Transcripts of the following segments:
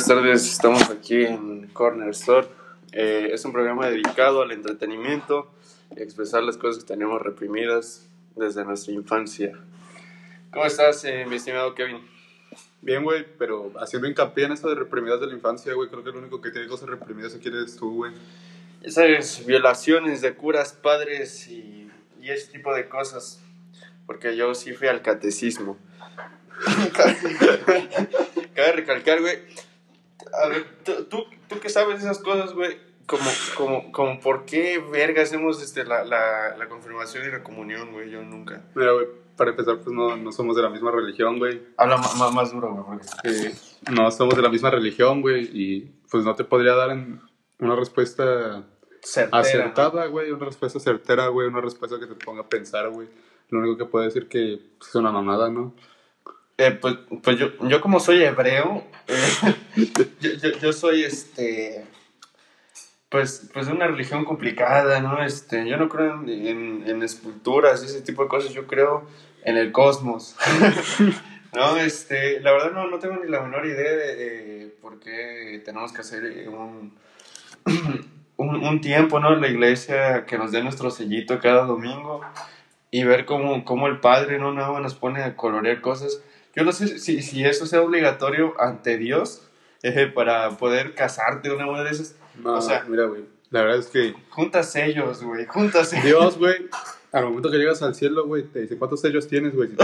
buenas tardes. Estamos aquí en Corner Store. Eh, es un programa dedicado al entretenimiento y expresar las cosas que tenemos reprimidas desde nuestra infancia. ¿Cómo estás, eh, mi estimado Kevin? Bien, güey, pero haciendo hincapié en esto de reprimidas de la infancia, güey, creo que lo único que tiene cosas reprimidas aquí eres tú, güey. Esas violaciones de curas, padres y, y ese tipo de cosas. Porque yo sí fui al catecismo. Cabe recalcar, güey. A ver, tú, tú, tú que sabes esas cosas, güey. Como, como, como, ¿por qué verga hacemos este, la, la, la confirmación y la comunión, güey? Yo nunca. Mira, güey, para empezar, pues no, no somos de la misma religión, güey. Habla más, más duro, güey. Porque... Eh, no somos de la misma religión, güey, y pues no te podría dar en una respuesta Certera, acertada, güey, una respuesta certera, güey, una respuesta que te ponga a pensar, güey. Lo único que puedo decir que pues, es una mamada, ¿no? Eh, pues, pues yo, yo como soy hebreo, eh, yo, yo, soy este pues, pues de una religión complicada, ¿no? Este, yo no creo en, en, esculturas y ese tipo de cosas, yo creo en el cosmos. no, este, la verdad no, no tengo ni la menor idea de, por qué tenemos que hacer un, un, un, tiempo, ¿no? En la iglesia que nos dé nuestro sellito cada domingo y ver cómo, cómo el Padre, ¿no? Nuevo nos pone a colorear cosas. Yo no sé si, si eso sea obligatorio ante Dios eh, para poder casarte una de esas. No, O sea- mira, güey, la verdad es que Junta sellos, güey, junta sellos. Dios, güey, al momento que llegas al cielo, güey, te dice cuántos sellos tienes, güey. Si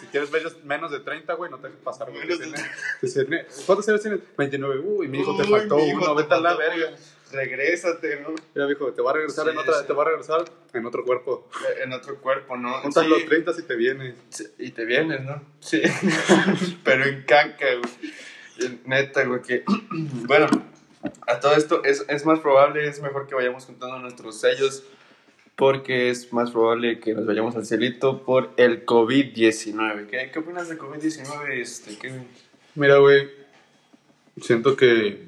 si tienes menos de 30, güey, no te dejes pasar, güey. Te te ¿Cuántos sellos tienes? 29. Uy, mi hijo, te Uy, faltó mi hijo, uno, te vete a la faltó verga. uno. Regrésate, ¿no? Mira, mijo, te va a regresar Sí, en otra, sí. te va a regresar en otro cuerpo. En otro cuerpo, ¿no? Juntas Sí. los 30 si te vienes. Y te vienes, ¿no? Sí. Pero en caca, güey. Neta, güey, que... bueno, a todo esto es, es más probable, es mejor que vayamos juntando nuestros sellos porque es más probable que nos vayamos al cielito por el COVID-19. ¿Qué, ¿Qué opinas del COVID-19, este, Kevin? Mira, güey, siento que,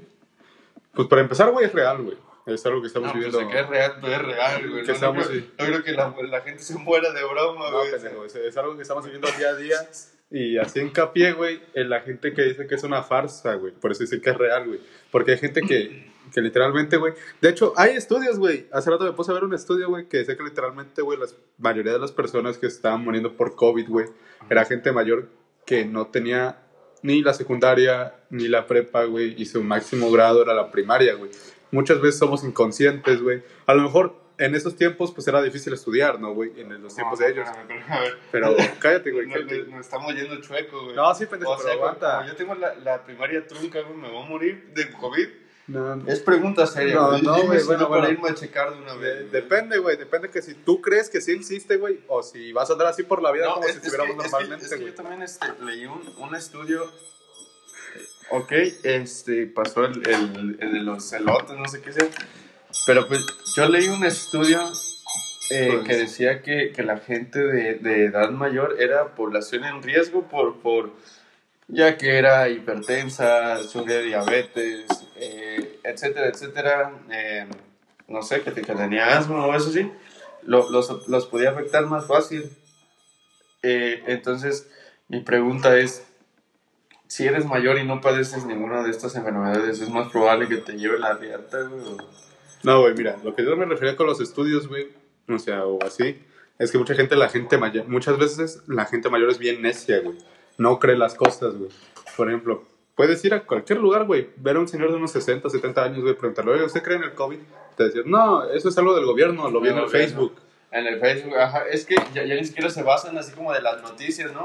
pues para empezar, güey, es real, güey. Es algo que estamos No, pues viviendo. que es real, pues es real, güey. Que No, no, estamos, creo, sí. no creo que la, la gente se muera de broma, No, güey. pendejo, es, es algo que estamos viviendo día a día. Y así hincapié, güey, en la gente que dice que es una farsa, güey. Por eso dice que es real, güey. Porque hay gente que, que literalmente, güey. De hecho, hay estudios, güey. Hace rato me puse a ver un estudio, güey, que decía que literalmente, güey, la mayoría de las personas que estaban muriendo por COVID, güey, era gente mayor que no tenía ni la secundaria ni la prepa, güey. Y su máximo grado era la primaria, güey. Muchas veces somos inconscientes, güey. A lo mejor en esos tiempos, pues era difícil estudiar, ¿no, güey? En los tiempos de ellos. A ver, Pero cállate, güey. nos estamos yendo chueco, güey. No, sí, pendejo, O pero sea, como- aguanta. como yo tengo la, la primaria trunca, güey, me voy a morir de COVID. No, no. Es pregunta seria, No, no, güey, bueno, no para irme a checar de una vez. güey. depende, güey. Depende que si tú crees que sí existe, güey, o si vas a andar así por la vida como es, si es estuviéramos que, es que- normalmente, es que yo también este, leí un, un estudio. Ok, este, pasó el, el, el de los celotes, no sé qué sea. Pero pues yo leí un estudio eh, Pues- que decía que, que la gente de, de edad mayor era población en riesgo por, por ya que era hipertensa, sufría diabetes, eh, etcétera, etcétera. eh, no sé, que, que tenía asma o eso sí, lo- los, los podía afectar más fácil. Eh, entonces, mi pregunta es, si eres mayor y no padeces ninguna de estas enfermedades, ¿es más probable que te lleve la riata, güey? No, güey, mira, lo que yo me refería con los estudios, güey, o sea, o así, es que mucha gente, la gente mayor, muchas veces la gente mayor es bien necia, güey. No cree las cosas, güey. Por ejemplo, puedes ir a cualquier lugar, güey, ver a un señor de unos 60, 70 años, güey, preguntarle, oye, ¿usted cree en el COVID? Te decir, no, eso es algo del gobierno, lo vi en el. Facebook. En el Facebook, ajá, es que ya, ya ni siquiera se basan así como de las noticias, ¿no?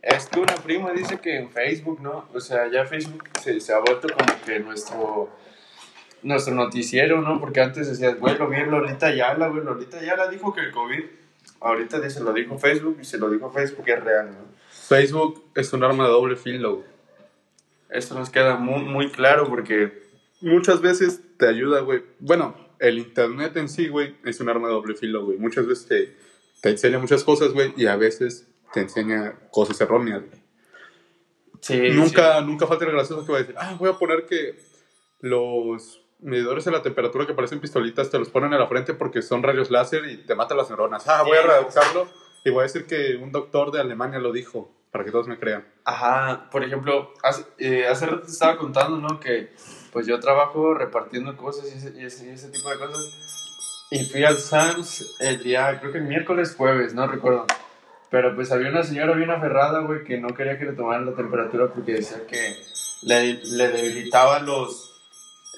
Es que una prima dice que en Facebook, ¿no? O sea, ya Facebook se, se ha vuelto como que nuestro nuestro noticiero, ¿no? Porque antes decías, güey, lo vi en Lolita Yala, güey, Lolita Yala dijo que el COVID, ahorita dice, lo dijo Facebook y se lo dijo Facebook es real, ¿no? Facebook es un arma de doble filo. Esto nos queda muy, muy claro porque muchas veces te ayuda, güey. Bueno, el internet en sí, güey, es un arma de doble filo, güey. Muchas veces te, te enseña muchas cosas, güey, y a veces te enseña cosas erróneas, güey. sí, nunca, nunca falta el gracioso que va a decir, ah, voy a poner que los medidores de la temperatura que parecen pistolitas te los ponen en la frente porque son rayos láser y te matan las neuronas. Ah, voy a Sí. redactarlo y voy a decir que un doctor de Alemania lo dijo. para que todos me crean. Ajá, por ejemplo, hace, eh, hace rato te estaba contando, ¿no? Que pues yo trabajo repartiendo cosas y ese, y ese, y ese tipo de cosas. Y fui al Sam's el día, creo que el miércoles, jueves, no recuerdo. Pero pues había una señora bien aferrada, güey, que no quería que le tomaran la temperatura porque decía que le, le debilitaba los,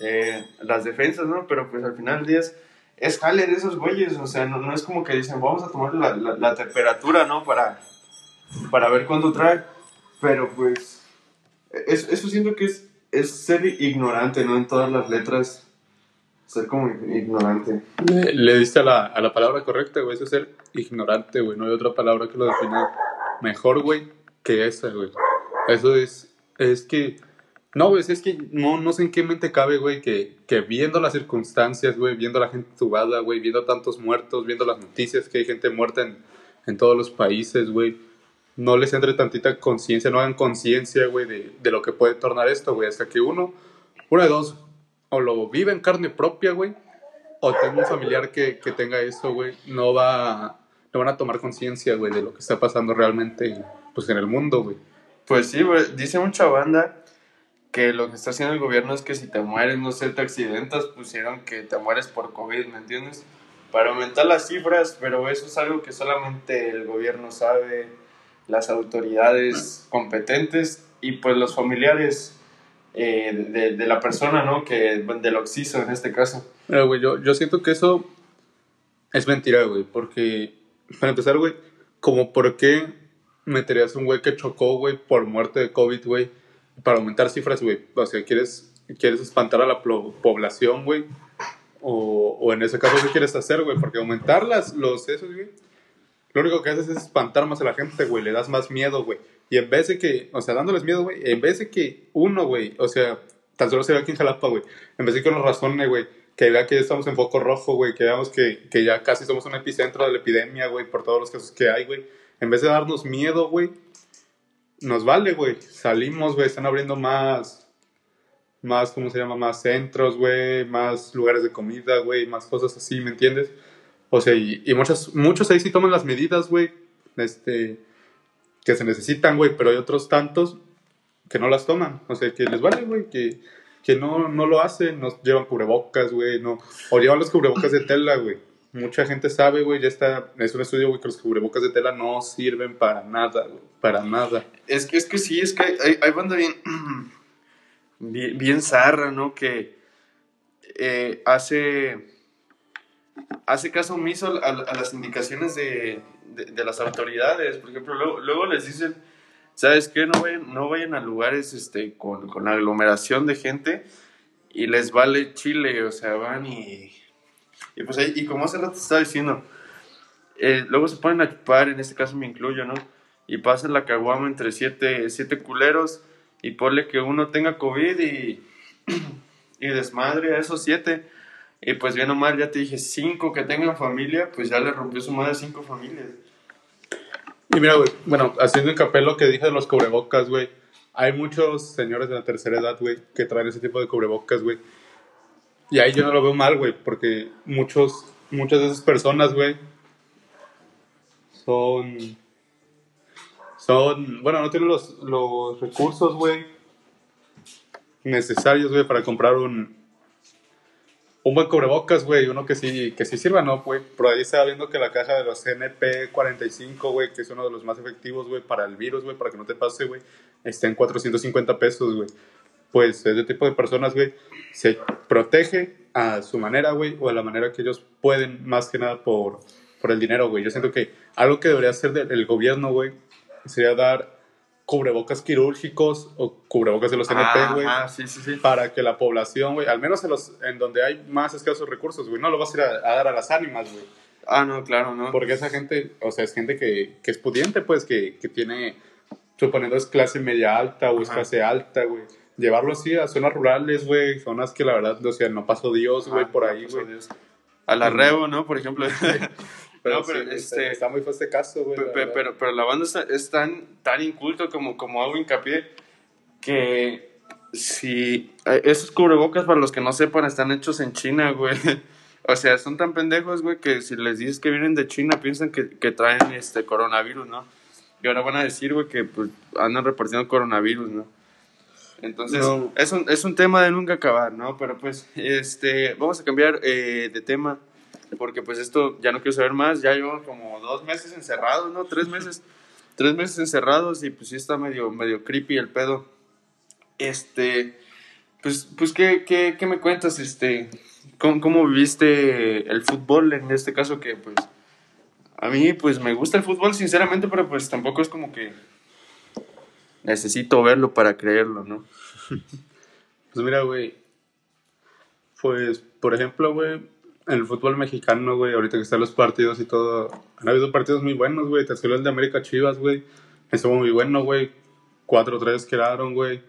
eh, las defensas, ¿no? Pero pues al final del día es, es jale de esos güeyes, o sea, no, no es como que dicen, vamos a tomar la, la, la temperatura, ¿no? Para, para ver cuánto trae. Pero pues, eso, eso siento que es, es ser ignorante, ¿no? En todas las letras, ser como ignorante. Le, le diste a la, a la palabra correcta, güey. Eso es ser ignorante, güey. No hay otra palabra que lo defina mejor, güey, que esa, güey. Eso es, es que... No, güey, es que no, no sé en qué mente cabe, güey, que, que viendo las circunstancias, güey, viendo la gente tubada, güey, viendo tantos muertos, viendo las noticias que hay gente muerta en, en todos los países, güey, no les entre tantita conciencia, no hagan conciencia, güey, de, de lo que puede tornar esto, güey, hasta que uno, una de dos, o lo vive en carne propia, güey, o tenga un familiar que, que tenga eso, güey, no va, no van a tomar conciencia, güey, de lo que está pasando realmente, pues, en el mundo, güey. Pues sí, güey, dice mucha banda que lo que está haciendo el gobierno es que si te mueres, no sé, te accidentas, pusieron que te mueres por COVID, ¿me entiendes? Para aumentar las cifras, pero eso es algo que solamente el gobierno sabe, las autoridades competentes y pues los familiares eh, de, de, la persona, ¿no? Que, del oxiso en este caso. Pero, güey, yo, yo siento que eso es mentira, güey, porque, para empezar, güey, como por qué meterías un güey que chocó, güey, por muerte de COVID, güey, para aumentar cifras, güey. O sea, ¿quieres, quieres espantar a la población, güey? O, en ese caso, ¿qué quieres hacer, güey? Porque aumentar las, los esos, güey, lo único que haces es espantar más a la gente, güey. Le das más miedo, güey. Y en vez de que, o sea, dándoles miedo, güey, en vez de que uno, güey, o sea, tan solo se ve aquí en Jalapa, güey, en vez de que uno razone, güey, que vea que ya estamos en foco rojo, güey, que veamos que, que ya casi somos un epicentro de la epidemia, güey, por todos los casos que hay, güey. En vez de darnos miedo, güey, nos vale, güey. Salimos, güey, están abriendo más, más, ¿cómo se llama? Más centros, güey, más lugares de comida, güey, más cosas así, ¿me entiendes? O sea, y, y muchas, muchos ahí sí toman las medidas, güey, este, que se necesitan, güey, pero hay otros tantos que no las toman. O sea, que les vale, güey, que, que no, no lo hacen, no llevan cubrebocas, güey, no, o llevan los cubrebocas de tela, güey. Mucha gente sabe, güey, ya está, es un estudio, güey, que los cubrebocas de tela no sirven para nada, güey, para nada. Es que, es que sí, es que hay, banda bien, bien, zarra, ¿no? Que eh, hace, hace caso omiso a, las indicaciones de, las autoridades. Por ejemplo, luego, luego les dicen, ¿sabes qué? No vayan, no vayan a lugares este, con, con aglomeración de gente y les vale chile, o sea, van y y pues ahí, y como hace rato te estaba diciendo, eh, luego se ponen a chupar, en este caso me incluyo, ¿no? Y pasan la caguama entre siete, siete culeros y ponle que uno tenga COVID y, y desmadre a esos siete. Y pues bien o mal, ya te dije, cinco que tengan familia, pues ya le rompió su madre cinco familias. Y mira, güey, bueno, haciendo hincapié lo que dije de los cubrebocas, güey. Hay muchos señores de la tercera edad, güey, que traen ese tipo de cubrebocas, güey. Y ahí yo no lo veo mal, güey, porque muchos, muchas de esas personas, güey, son, son, bueno, no tienen los, los recursos, güey, necesarios, güey, para comprar un, un buen cubrebocas, güey, uno que sí, que sí sirva, ¿no, güey? Por ahí estaba viendo que la caja de los NP45, güey, que es uno de los más efectivos, güey, para el virus, güey, para que no te pase, güey, está en 450 pesos, güey pues ese tipo de personas, güey, se protege a su manera, güey, o a la manera que ellos pueden, más que nada por, por el dinero, güey. Yo siento que algo que debería hacer el gobierno, güey, sería dar cubrebocas quirúrgicos o cubrebocas de los NP, güey, ah, sí, sí, sí. para que la población, güey, al menos en, los, en donde hay más escasos recursos, güey, no lo vas a ir a, a dar a las ánimas, güey. Ah, no, claro, no. Porque esa gente, o sea, es gente que, que es pudiente, pues, que, que tiene, suponiendo es clase media alta o es clase alta, güey llevarlo así a zonas rurales, güey, zonas que la verdad, o sea, no pasó Dios, güey, ah, por ahí, güey. No a la Rebo, ¿no? Por ejemplo. pero, no, pero sí, este, está muy fue este caso, güey. Pero, pero, pero, pero, la banda está, es tan, tan inculto como, como hago hincapié que si esos cubrebocas, para los que no sepan, están hechos en China, güey. O sea, son tan pendejos, güey, que si les dices que vienen de China, piensan que, que traen este coronavirus, ¿no? Y ahora van a decir, güey, que pues andan repartiendo coronavirus, ¿no? Entonces, No. es, un, es un tema de nunca acabar, ¿no? Pero pues, este, vamos a cambiar eh, de tema, porque pues esto ya no quiero saber más, ya llevo como dos meses encerrados, ¿no? Tres meses, tres meses encerrados y pues sí está medio, medio creepy el pedo. Este, pues, pues ¿qué, qué, qué me cuentas, este, cómo, cómo viviste el fútbol en este caso que pues... A mí, pues, me gusta el fútbol, sinceramente, pero pues tampoco es como que necesito verlo para creerlo, ¿no? Pues mira, güey. Pues, por ejemplo, güey, en el fútbol mexicano, güey, ahorita que están los partidos y todo, han habido partidos muy buenos, güey. Te el de América Chivas, güey. Estuvo muy bueno, güey. 4-3 quedaron, güey.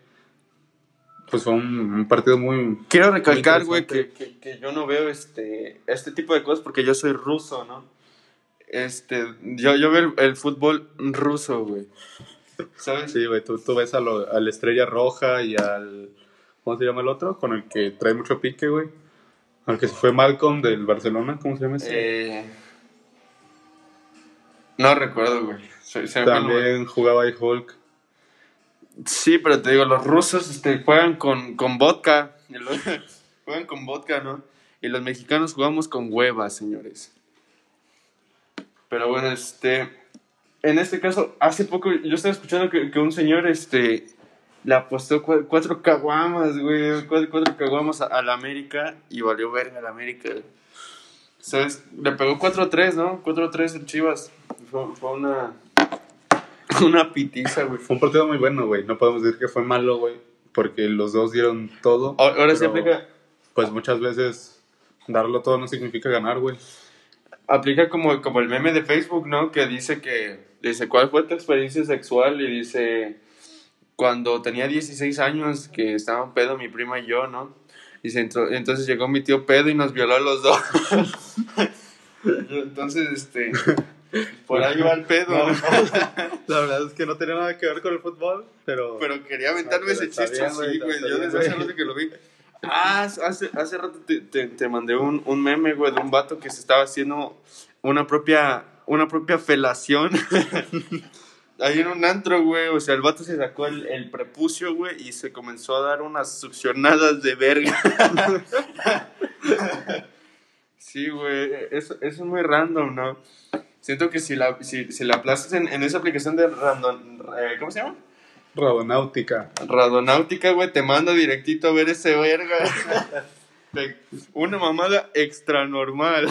Pues fue un, un partido muy... Quiero recalcar, güey, que, que, que yo no veo este, este tipo de cosas porque yo soy ruso, ¿no? Este, yo, yo veo el, el fútbol ruso, güey. ¿Sabes? Sí, güey, tú, tú ves a, lo, a la Estrella Roja y al... ¿Cómo se llama el otro? Con el que trae mucho pique, güey. Al que se fue Malcolm del Barcelona, ¿cómo se llama ese? Eh, no recuerdo, güey. También jugaba ahí Hulk. Sí, pero te digo, los rusos este, juegan con, con vodka. juegan con vodka, ¿no? Y los mexicanos jugamos con huevas, señores. Pero bueno, este. En este caso, hace poco yo estaba escuchando que, que un señor este, le apostó cua- cuatro caguamas, güey. Cuatro, cuatro caguamas a, a la América y valió verga la América. ¿Sabes? Le pegó 4-3, ¿no? 4-3 en Chivas. Fue, fue una. Una pitiza, güey. Fue un partido muy bueno, güey. No podemos decir que fue malo, güey. Porque los dos dieron todo. Ahora ahora sí aplica. Pues muchas veces darlo todo no significa ganar, güey. Aplica como, como el meme de Facebook, ¿no? Que dice que, dice, ¿cuál fue tu experiencia sexual? Y dice, cuando tenía 16 años, que estaban pedo mi prima y yo, ¿no? Dice, "Ento- entonces llegó mi tío pedo y nos violó a los dos. entonces, este, por ahí va el pedo. No, La verdad es que no tenía nada que ver con el fútbol, pero... Pero quería aventarme Ah, pero ese chiste bien, así, güey. Yo desde hace rato que lo vi. Ah, hace, hace rato te, te, te mandé un, un meme, güey, de un vato que se estaba haciendo una propia, una propia felación. Ahí en un antro, güey. O sea, el vato se sacó el, el prepucio, güey, y se comenzó a dar unas succionadas de verga. sí, güey. Eso, eso es muy random, ¿no? Siento que si la, si, si la aplastas en, en esa aplicación de random... eh, ¿Cómo se llama? Radonáutica. Radonáutica, güey, te manda directito a ver ese verga. Una mamada extra normal.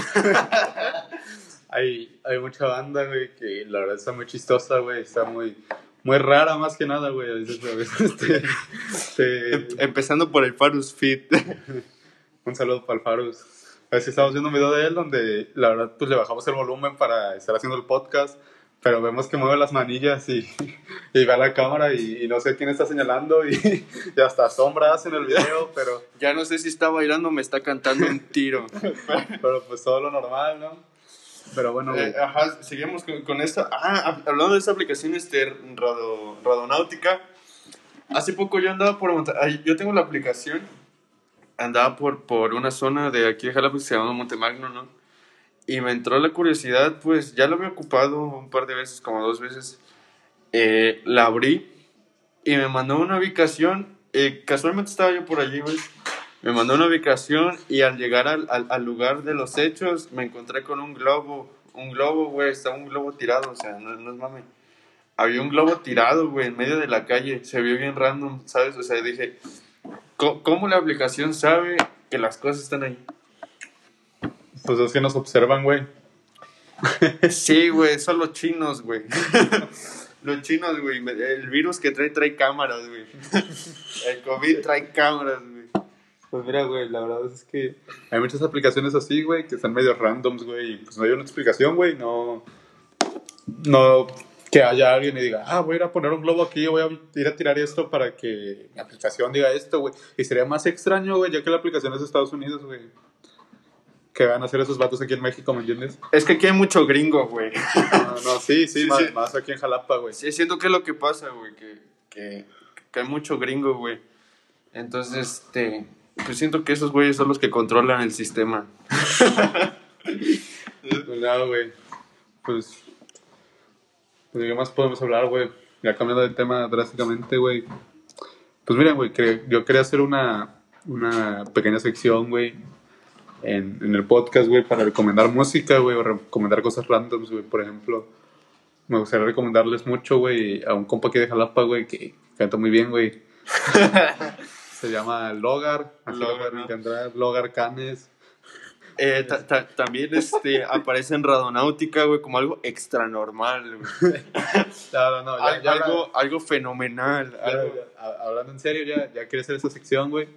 Hay, hay mucha banda, güey, que la verdad está muy chistosa, güey. Está muy, muy rara más que nada, güey. A veces, a veces, este, este, Em- Empezando por el Farus Fit. un saludo para el Farus. A veces estamos viendo un video de él donde la verdad pues le bajamos el volumen para estar haciendo el podcast, pero vemos que mueve las manillas y, y va a la cámara y, y no sé quién está señalando y, y hasta sombras en el video, pero, Ya no sé si está bailando o me está cantando un tiro. pero pues todo lo normal, ¿no? Pero bueno. Eh, seguimos con, con esta. Ah, hab- hablando de esta aplicación este, Rado, Radonáutica. Hace poco yo andaba por Yo tengo la aplicación. Andaba por, por una zona de aquí de Jalapa que se llama Montemagno, ¿no? Y me entró la curiosidad, pues ya lo había ocupado un par de veces, como dos veces. Eh, la abrí y me mandó una ubicación. eh, casualmente estaba yo por allí, güey. Me mandó una ubicación y al llegar al, al, al lugar de los hechos me encontré con un globo. Un globo, güey, estaba un globo tirado, o sea, no, no es mame. Había un globo tirado, güey, en medio de la calle. Se vio bien random, ¿sabes? O sea, dije, ¿cómo, cómo la aplicación sabe que las cosas están ahí? Pues es que nos observan, güey. Sí, güey, son los chinos, güey. Los chinos, güey. El virus que trae, trae cámaras, güey. El COVID trae cámaras, güey. Pues mira, güey, la verdad es que hay muchas aplicaciones así, güey, que están medio randoms, güey, y pues no hay una explicación, güey, no... No que haya alguien y diga, ah, voy a ir a poner un globo aquí, voy a ir a tirar esto para que mi aplicación diga esto, güey. Y sería más extraño, güey, ya que la aplicación es de Estados Unidos, güey. Que van a hacer esos vatos aquí en México, ¿me entiendes? Es que aquí hay mucho gringo, güey. No, no, sí, sí, Sí, más, sí. más aquí en Jalapa, güey. Sí, siento que es lo que pasa, güey, que, que, que hay mucho gringo, güey. Entonces, este, pues siento que esos güeyes son los que controlan el sistema. Pues nada, güey. Pues. Pues Pues, ¿qué más podemos hablar, güey? Ya cambiando de tema drásticamente, güey. Pues miren, güey, yo quería hacer una, una pequeña sección, güey, en, en el podcast, güey, para recomendar música, güey, o recomendar cosas randoms, güey. Por ejemplo, me gustaría recomendarles mucho, güey, a un compa aquí de Jalapa, güey, que canta muy bien, güey. Se llama Logar, así Logar, lo pueden encontrar, Logar Canes. Eh, ta- ta- también este, aparece en Radonáutica, güey, como algo extra normal, güey. No, no, no, ya- Al- ya- algo, algo fenomenal. ya- algo- hablando en serio, ya, ya quería hacer esta sección, güey.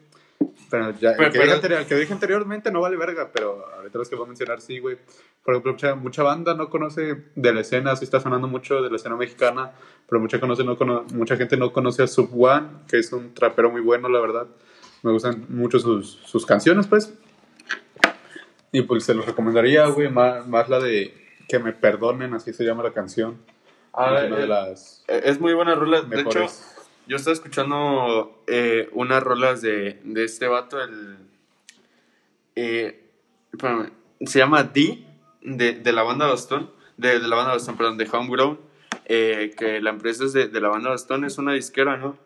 Pero ya, Pero- el, que pero- dije anterior- el que dije anteriormente no vale verga, pero ahorita los que voy a mencionar sí, güey. Por ejemplo, mucha, mucha banda no conoce de la escena, sí está sonando mucho de la escena mexicana, pero mucha, conoce, no cono- mucha gente no conoce a Sub One, que es un trapero muy bueno, la verdad. Me gustan mucho sus, sus canciones, pues. Y pues se los recomendaría, güey, más, más la de Que me perdonen, así se llama la canción. Ah, es una de eh, las Es muy buena rola. De hecho. Yo estaba escuchando eh, unas rolas de, de este vato, el. eh, se llama D, de, de la banda Bastón. De, de la banda Bastón, perdón, de Homegrown. eh, que la empresa es de, la banda Bastón, es una disquera, ¿no?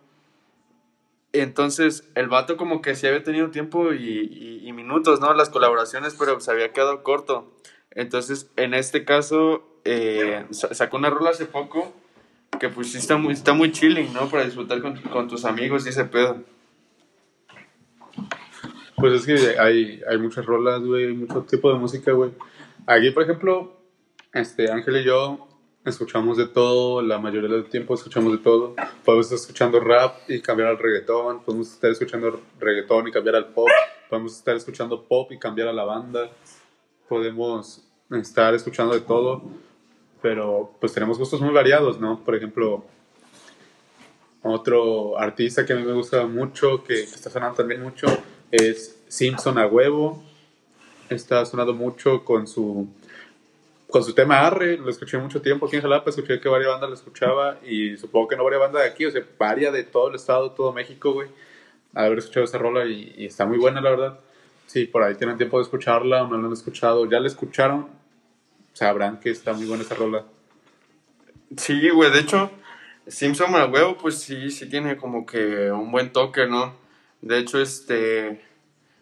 Entonces, el vato como que sí había tenido tiempo y, y- minutos, ¿no? Las colaboraciones, pero se había quedado corto. Entonces, en este caso, eh, sa- sacó una rola hace poco que pues sí está muy, está muy chilling, ¿no? Para disfrutar con, con tus amigos y ese pedo. Pues es que hay, hay muchas rolas, güey, hay mucho tipo de música, güey. Aquí, por ejemplo, este, Ángel y yo escuchamos de todo, la mayoría del tiempo escuchamos de todo. Podemos estar escuchando rap y cambiar al reggaetón, podemos estar escuchando reggaetón y cambiar al pop, podemos estar escuchando pop y cambiar a la banda, podemos estar escuchando de todo, pero pues tenemos gustos muy variados, ¿no? Por ejemplo, otro artista que a mí me gusta mucho, que, está sonando también mucho, es Simpson a huevo. Está sonando mucho con su con su tema Arre, lo escuché mucho tiempo aquí en Jalapa, escuché que varias bandas lo escuchaba y supongo que no varias bandas de aquí, o sea, varias de todo el estado, todo México, güey, haber escuchado esa rola y, y está muy buena, la verdad. Si por ahí tienen tiempo de escucharla o no la han escuchado, ya la escucharon, sabrán que está muy buena esa rola. Sí, güey, de hecho, Simpson a huevo, pues sí, sí tiene como que un buen toque, ¿no? De hecho, este,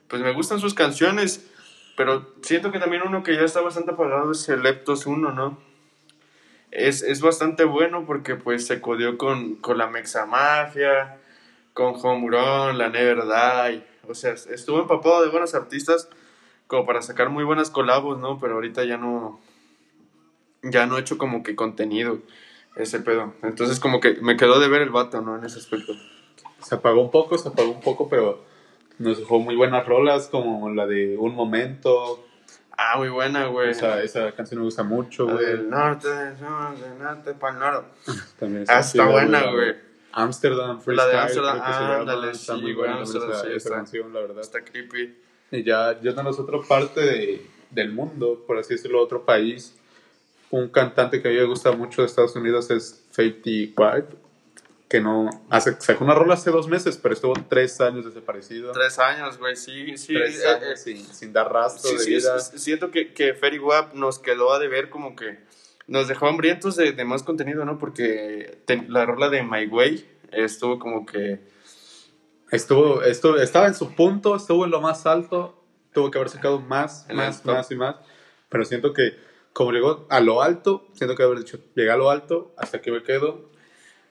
pues me gustan sus canciones, pero siento que también uno que ya está bastante apagado es el Leptos 1, ¿no? Es, es bastante bueno porque pues se codió con, con la Mexamafia, con Homegrown, la Never o sea, estuvo empapado de buenos artistas como para sacar muy buenas colabos, ¿no? Pero ahorita ya no, ya no he hecho como que contenido ese pedo. Entonces como que me quedó de ver el vato, ¿no? En ese aspecto. Se apagó un poco, se apagó un poco, pero nos dejó muy buenas rolas como la de Un Momento, Ah, muy buena, güey. esa, esa canción me gusta mucho, güey. del norte, del sur, del norte, pa'l norte. También Ah, esa está buena, güey. Amsterdam, La de Freestyle, Amsterdam, llama, ándale, está sí, muy buena Amsterdam, esa, sí, esa está. canción, la verdad. Está creepy. Y ya, ya en la otra parte de, del mundo, por así decirlo, otro país, un cantante que a mí me gusta mucho de Estados Unidos es Fatty White, que no, hace, sacó una rola hace dos meses, pero estuvo tres años desaparecido. Tres años, güey, sí, sí. Tres eh, años eh, sin, sin dar rastro sí, de sí, vida. es- siento que, que Ferry Wap nos quedó a deber como que nos dejó hambrientos de, de más contenido, ¿no? Porque la rola de My Way estuvo como que... Estuvo, estuvo, estaba en su punto, estuvo en lo más alto, tuvo que haber sacado más, más, más y más, pero siento que como llegó a lo alto, siento que haber dicho, llegué a lo alto, hasta aquí me quedo,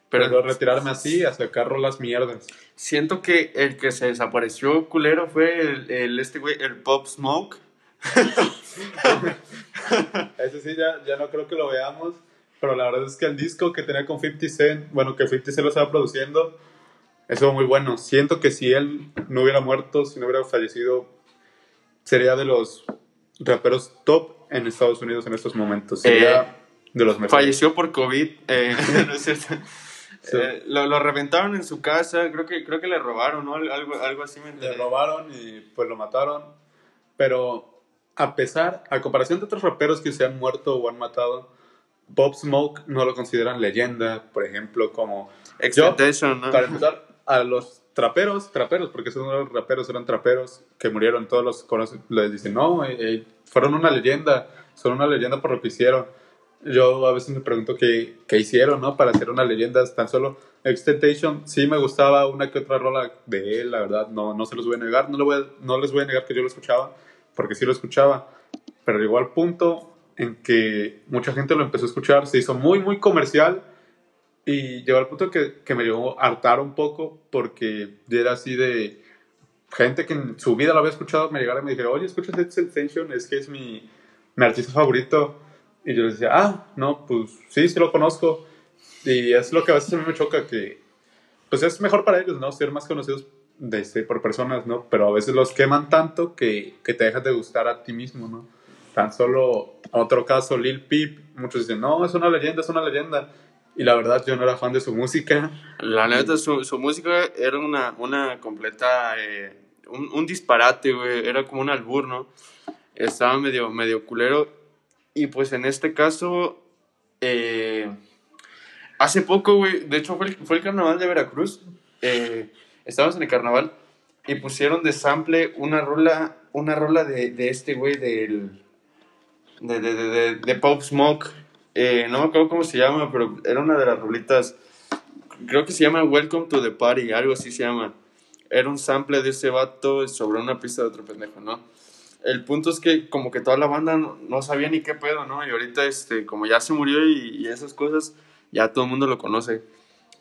Pero pero retirarme así, a sacar rolas mierdas. siento que el que se desapareció culero fue el, el este güey, el Pop Smoke. Ese sí, ya, ya no creo que lo veamos, pero la verdad es que el disco que tenía con 50 Cent, bueno, que 50 Cent lo estaba produciendo, eso muy bueno. Siento que si él no hubiera muerto, si no hubiera fallecido, sería de los raperos top en Estados Unidos en estos momentos. Sería Eh, de los mejores. Falleció por COVID, eh, no es cierto. Sí. Eh, lo, lo reventaron en su casa, creo que, creo que le robaron, ¿no? Algo, algo así me Le enteré. robaron y pues lo mataron. Pero a pesar, a comparación de otros raperos que se han muerto o han matado, Bob Smoke no lo consideran leyenda, por ejemplo, como Expectation, ¿no? Para empezar, a los traperos, traperos, porque son los raperos, eran traperos que murieron, todos los conocen, les dicen, no, eh, eh, fueron una leyenda, son una leyenda por lo que hicieron. Yo a veces me pregunto qué, qué hicieron, ¿no? Para hacer una leyenda tan solo. Extentation, sí me gustaba una que otra rola de él, la verdad, no, no se los voy a negar. No, le voy no les voy a negar que yo lo escuchaba, porque sí lo escuchaba. Pero llegó al punto en que mucha gente lo empezó a escuchar, se hizo muy, muy comercial. Y llegó al punto que, que me llegó a hartar un poco, porque era así de gente que en su vida lo había escuchado, me llegara y me dijera, oye, ¿escuchas Extentation? Es que es mi, mi artista favorito. Y yo les decía, ah, no, pues sí, sí lo conozco. Y es lo que a veces a mí me choca, que pues es mejor para ellos, ¿no? Ser más conocidos de este, por personas, ¿no? Pero a veces los queman tanto que, que te dejas de gustar a ti mismo, ¿no? Tan solo, otro caso, Lil Peep, muchos dicen, no, es una leyenda, es una leyenda. Y la verdad, yo no era fan de su música. La neta, su, su música era una, una completa. eh, un, un disparate, güey. Era como un albur, ¿no? Estaba medio, medio culero. Y pues en este caso. eh, hace poco, güey. De hecho, fue el, fue el carnaval de Veracruz. eh, estábamos en el carnaval. Y pusieron de sample una rola. Una rola de, de este güey del. De, de, de, de, de Pop Smoke. Eh, no me acuerdo cómo se llama, pero era una de las rolitas creo que se llama Welcome to the Party, algo así se llama. Era un sample de ese vato sobre una pista de otro pendejo, ¿no? El punto es que como que toda la banda no, no sabía ni qué pedo, ¿no? Y ahorita, este, como ya se murió y, y esas cosas, ya todo el mundo lo conoce.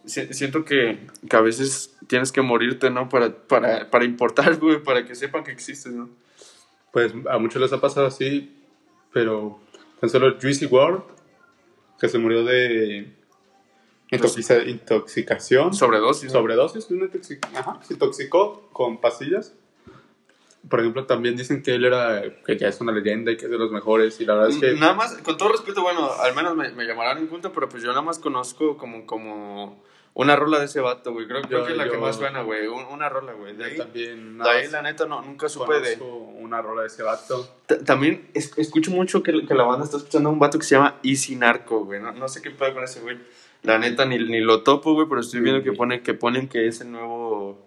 Si- siento que, que a veces tienes que morirte, ¿no? Para, para, para importar, güey, para que sepan que existes, ¿no? Pues a muchos les ha pasado así, pero tan solo Juicy WRLD, que se murió de intoxica- intoxicación, Sobredosis. ¿no? sobredosis, ajá, se intoxicó con pastillas. Por ejemplo, también dicen que él era, que ya es una leyenda y que es de los mejores, y la verdad es que... Nada más, con todo respeto, bueno, al menos me, me llamarán en punto, pero pues yo nada más conozco como, como una rola de ese vato, güey. Creo, creo que es la que yo- más suena, güey. un- una rola, güey. De ahí, también de ahí, la neta, no, nunca supe de... una rola de ese vato. Ta- También es- escucho mucho que, que la banda está escuchando a un vato que se llama Easy Narco, güey. No, no sé qué puede con ese güey. La neta, ni, ni lo topo, güey, pero estoy viendo que, pone, que ponen que es el nuevo,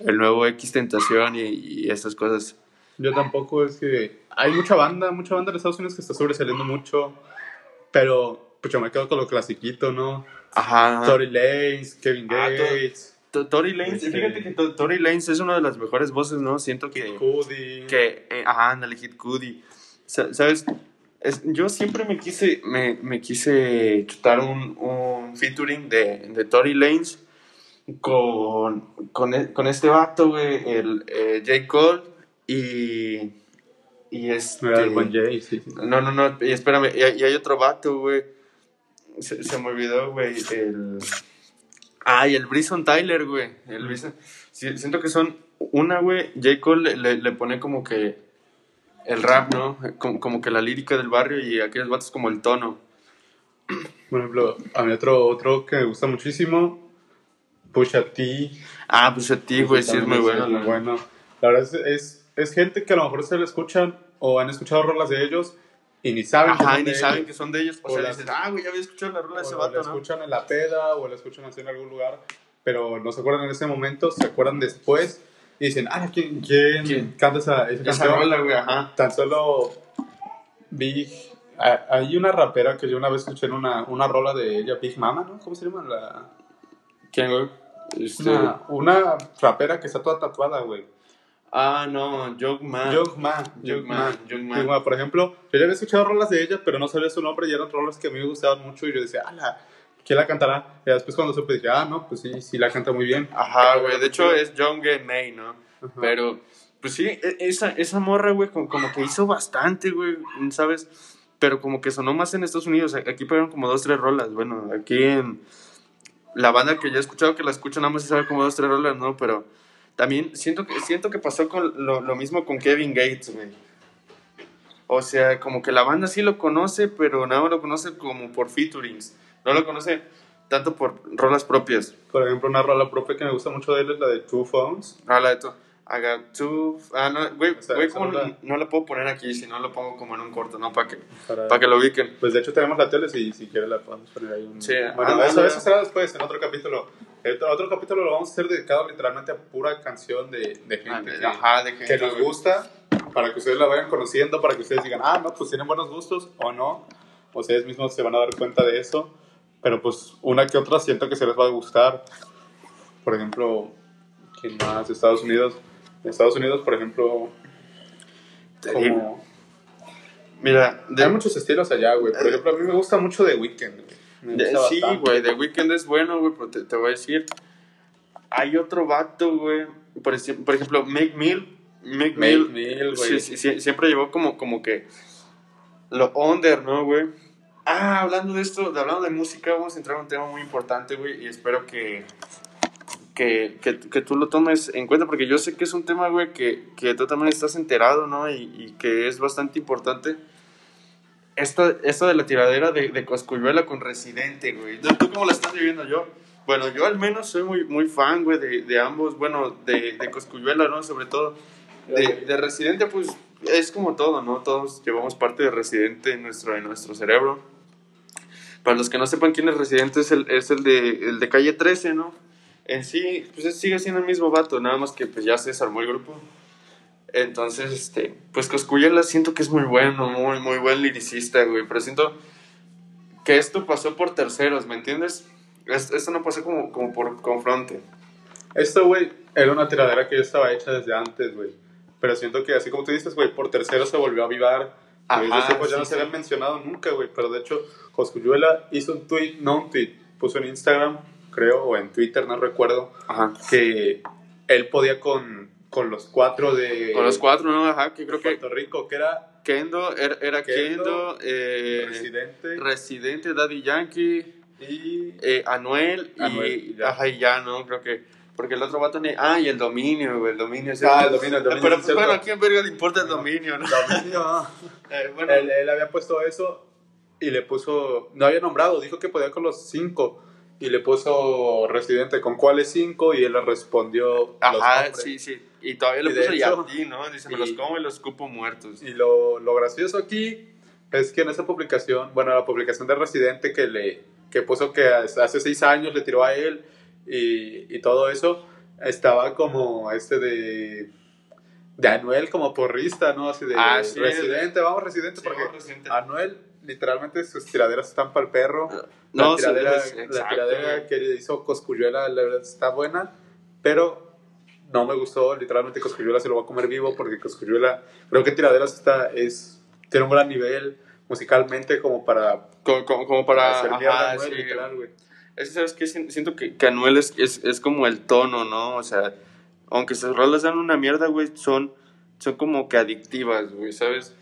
el nuevo X Tentación y, y esas cosas. Yo tampoco, es que hay mucha banda, mucha banda de Estados Unidos que está sobresaliendo mucho, pero pues yo me quedo con lo clasiquito, ¿no? Ajá. Tory Lanez, Kevin Ah, to- Gates, To- Tory Lanez, Este- fíjate que To- Tory Lanez es una de las mejores voces, ¿no? Siento que... Cudi. que eh, ajá, ándale, Hit Cudi. Sa- ¿Sabes? Es- yo siempre me quise, me, me quise chutar un, un featuring de, de Tory Lanez con, con, e- con este vato, güey, el eh, J. Cole y, y este... Era el buen Jay, sí, sí. No, no, no, y espérame, y, hay- y hay otro vato, güey. Se, se me olvidó, güey, el... Ay, el Bryson Tyler, güey. El Bryson... sí, siento que son una, güey. J. Cole le, le, le pone como que el rap, ¿no? Como, como que la lírica del barrio y aquellos vatos como el tono. Por ejemplo, a mí otro, otro que me gusta muchísimo, Pusha T. Ah, pues a ti, güey, sí es muy bueno. muy la- bueno. La verdad es, es, es gente que a lo mejor ustedes lo escuchan o han escuchado rolas de ellos y ni saben que Ajá, son y ni saben ellos. que son de ellos. O, O sea, las- dices, ah, güey, ya había escuchado la rola de ese o la vato, ¿no? escuchan en la peda o la escuchan así en algún lugar, pero no se acuerdan en ese momento, se acuerdan después y dicen, ah, ¿quién, quién, ¿Quién? canta esa, esa Esa rola, güey, ajá. Tan solo Big... Hay una rapera que yo una vez escuché en una, una rola de ella, Big Mama, ¿no? ¿Cómo se llama? La, ¿Quién, güey? Este... una, una rapera que está toda tatuada, güey. Ah, no, Joke Man. Young Ma, Young Young Ma, Ma, Young Ma. Young Ma, por ejemplo, yo ya había escuchado rolas de ella, pero no sabía su nombre y eran rolas que a mí me gustaban mucho y yo decía, ala, ¿quién la cantará? Y después cuando supe dije, ah, no, pues sí, sí la canta muy bien. Ajá, güey. De hecho, es Young May, ¿no? Ajá. Pero, pues sí, e- esa, esa morra, güey, como, como que hizo bastante, güey, ¿sabes? Pero como que sonó más en Estados Unidos. Aquí pegaron como dos, tres rolas. Bueno, aquí en la banda que yo he escuchado, que la escucho, nada más se sabe como dos, tres rolas, ¿no? Pero también siento que, siento que pasó con lo, lo mismo con Kevin Gates, güey. O sea, como que la banda sí lo conoce, pero nada más lo conoce como por featurings. No lo conoce tanto por rolas propias. Por ejemplo, una rola propia que me gusta mucho de él es la de Two Phones. Ah, la de tu. I got two. Ah, no, güey, güey, esa ¿cómo rola. no, no la puedo poner aquí? Si no lo pongo como en un corto, ¿no? Para que, Para, para que lo ubiquen. Pues de hecho tenemos la tele, si, si quieres la podemos poner ahí. Un... Sí, bueno, ah, eso, eso será después, en otro capítulo. El otro, otro capítulo lo vamos a hacer dedicado literalmente a pura canción de, de Ah, gente de- que, Ajá, de gente. que nos güey. gusta, para que ustedes la vayan conociendo, para que ustedes digan, ah, no, pues tienen buenos gustos o no. ellos mismos se van a dar cuenta de eso, pero pues una que otra siento que se les va a gustar. Por ejemplo, ¿quién más? Estados Unidos. En Estados Unidos, por ejemplo, como... Mira, Hay muchos estilos allá, güey. Por ejemplo, a mí me gusta mucho The Weeknd. de- sí, güey, The Weeknd es bueno, güey, pero te, te voy a decir. Hay otro vato, güey. Por, por ejemplo, Make Mill. Make Make Mill. Güey. sí, sí, sí, siempre llevó como, como que lo under, ¿no, güey? Ah, hablando de esto, de, hablando de música, vamos a entrar a un tema muy importante, güey, y espero que, que, que, que tú lo tomes en cuenta, porque yo sé que es un tema, güey, que, que tú también estás enterado, ¿no? Y, y que es bastante importante. Esto, esto de la tiradera de, de Cosculluela con Residente, güey. ¿Tú cómo la estás viviendo yo? Bueno, yo al menos soy muy, muy fan, güey, de, de ambos, bueno, de, de Cosculluela, ¿no? Sobre todo. De, de Residente, pues, es como todo, ¿no? Todos llevamos parte de Residente en nuestro, en nuestro cerebro. Para los que no sepan quién es Residente, es el, es el, de, el de Calle 13, ¿no? En sí, pues es- sigue siendo el mismo vato, nada más que pues ya se desarmó el grupo. Entonces, este, pues Cosculluela siento que es muy bueno, muy, muy buen liricista, güey. Pero siento que esto pasó por terceros, ¿me entiendes? Es- Esto no pasó como, como por confronte. Esto, güey, era una tiradera que ya estaba hecha desde antes, güey. Pero siento que así como tú dices, güey, por tercero se volvió a avivar. Ajá, ese ya sí, no se sí. habían mencionado nunca, güey. Pero de hecho, Coscuyuela hizo un tweet, no un tweet, puso en Instagram, creo, o en Twitter, no recuerdo, Ajá. que él podía con, con los cuatro de Con los cuatro, ¿no? Ajá, que creo que Puerto Rico, que era Kendo, era, era Kendo, Kendo, eh, Residente Residente, Daddy Yankee, y... eh, Anuel, y, Anuel, ya. ajá, y ya, ¿no? Creo que, porque el otro vato ni, ah, y el dominio, güey, el dominio. es Ah, el dominio, el dominio, Pero, pues, bueno. ¿a quién verga le importa el dominio, no? Dominio. Eh, bueno, él, él había puesto eso y le puso, no había nombrado, dijo que podía con los cinco y le puso residente con cuáles cinco y él le respondió los ajá, nombres. sí, sí, y todavía Y le de puso hecho- Yati, ¿no? Dice, me y- los como y los cupo muertos. Y lo, lo gracioso aquí es que en esa publicación, bueno, la publicación de Residente que le que puso que hace seis años le tiró a él y, y todo eso, estaba como este de de Anuel como porrista, ¿no? Así de Ah, sí, Residente, vamos Residente, Sí, porque vamos, Residente. Anuel literalmente sus tiraderas están para el perro. No, la sí, tiradera, es- la tiradera que hizo Coscuyuela, la verdad está buena, pero no me gustó. Literalmente Coscuyuela se lo va a comer vivo porque Coscuyuela, creo que tiraderas está, es, tiene un gran nivel musicalmente como para, Como, como, como para... hacer mierda ajá, Anuel, sí. literal, güey. Es que, ¿sabes qué? Sien- Siento que, que Anuel es, es, es como el tono, ¿no? O sea, aunque sus rolas dan una mierda, güey, son, son como que adictivas, güey, ¿sabes?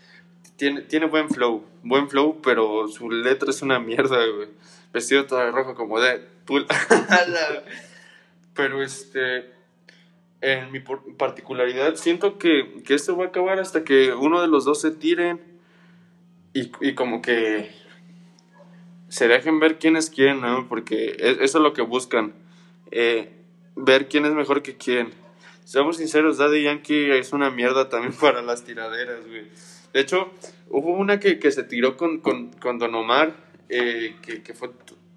Tiene, tiene buen flow, buen flow, pero su letra es una mierda, güey. Vestido todo de rojo como de... pul- pero este... En mi particularidad, siento que, que esto va a acabar hasta que uno de los dos se tiren y, y como que se dejen ver quién es quién, ¿no? Porque es- eso es lo que buscan, eh, ver quién es mejor que quién. Seamos sinceros, Daddy Yankee es una mierda también para las tiraderas, güey. De hecho, hubo una que, que se tiró con, con, con Don Omar, eh, que, que fue,